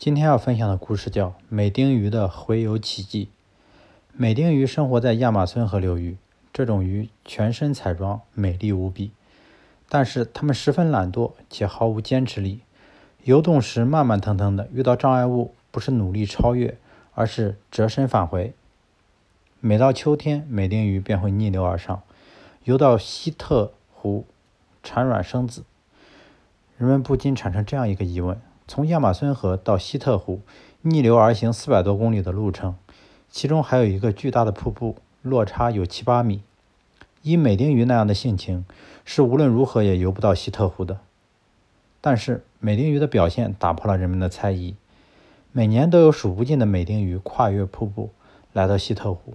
今天要分享的故事叫《美丁鱼的洄游奇迹》。美丁鱼生活在亚马孙河流域，这种鱼全身彩妆，美丽无比。但是它们十分懒惰且毫无坚持力，游动时慢慢腾腾的，遇到障碍物不是努力超越，而是折身返回。每到秋天，美丁鱼便会逆流而上，游到希特湖产卵生子。人们不禁产生这样一个疑问。从亚马孙河到希特湖，逆流而行四百多公里的路程，其中还有一个巨大的瀑布，落差有七八米。以美丁鱼那样的性情，是无论如何也游不到希特湖的。但是美丁鱼的表现打破了人们的猜疑。每年都有数不尽的美丁鱼跨越瀑布来到希特湖。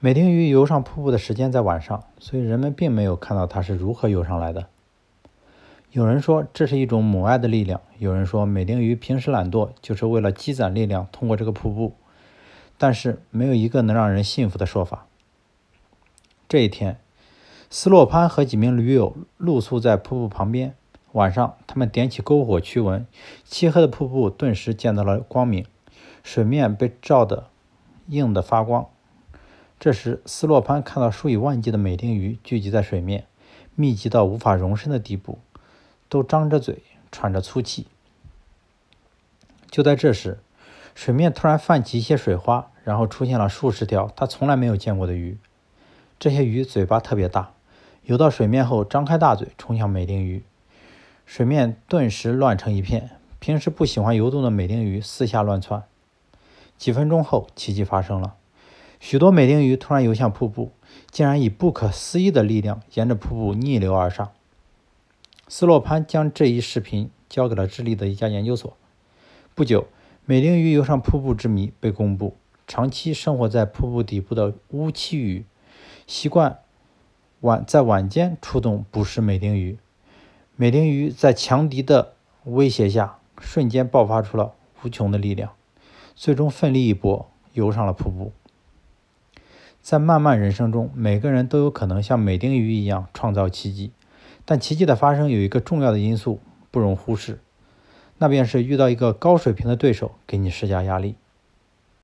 美丁鱼游上瀑布的时间在晚上，所以人们并没有看到它是如何游上来的。有人说这是一种母爱的力量，有人说美丁鱼平时懒惰就是为了积攒力量通过这个瀑布，但是没有一个能让人信服的说法。这一天，斯洛潘和几名驴友露宿在瀑布旁边。晚上，他们点起篝火驱蚊，漆黑的瀑布顿时见到了光明，水面被照得映得发光。这时，斯洛潘看到数以万计的美丁鱼聚集在水面，密集到无法容身的地步。都张着嘴，喘着粗气。就在这时，水面突然泛起一些水花，然后出现了数十条他从来没有见过的鱼。这些鱼嘴巴特别大，游到水面后张开大嘴冲向美丁鱼，水面顿时乱成一片。平时不喜欢游动的美丁鱼四下乱窜。几分钟后，奇迹发生了，许多美丁鱼突然游向瀑布，竟然以不可思议的力量沿着瀑布逆流而上。斯洛潘将这一视频交给了智利的一家研究所。不久，美丁鱼游上瀑布之谜被公布。长期生活在瀑布底部的乌栖鱼，习惯晚在晚间出动捕食美丁鱼。美丁鱼在强敌的威胁下，瞬间爆发出了无穷的力量，最终奋力一搏，游上了瀑布。在漫漫人生中，每个人都有可能像美丁鱼一样创造奇迹。但奇迹的发生有一个重要的因素不容忽视，那便是遇到一个高水平的对手给你施加压力。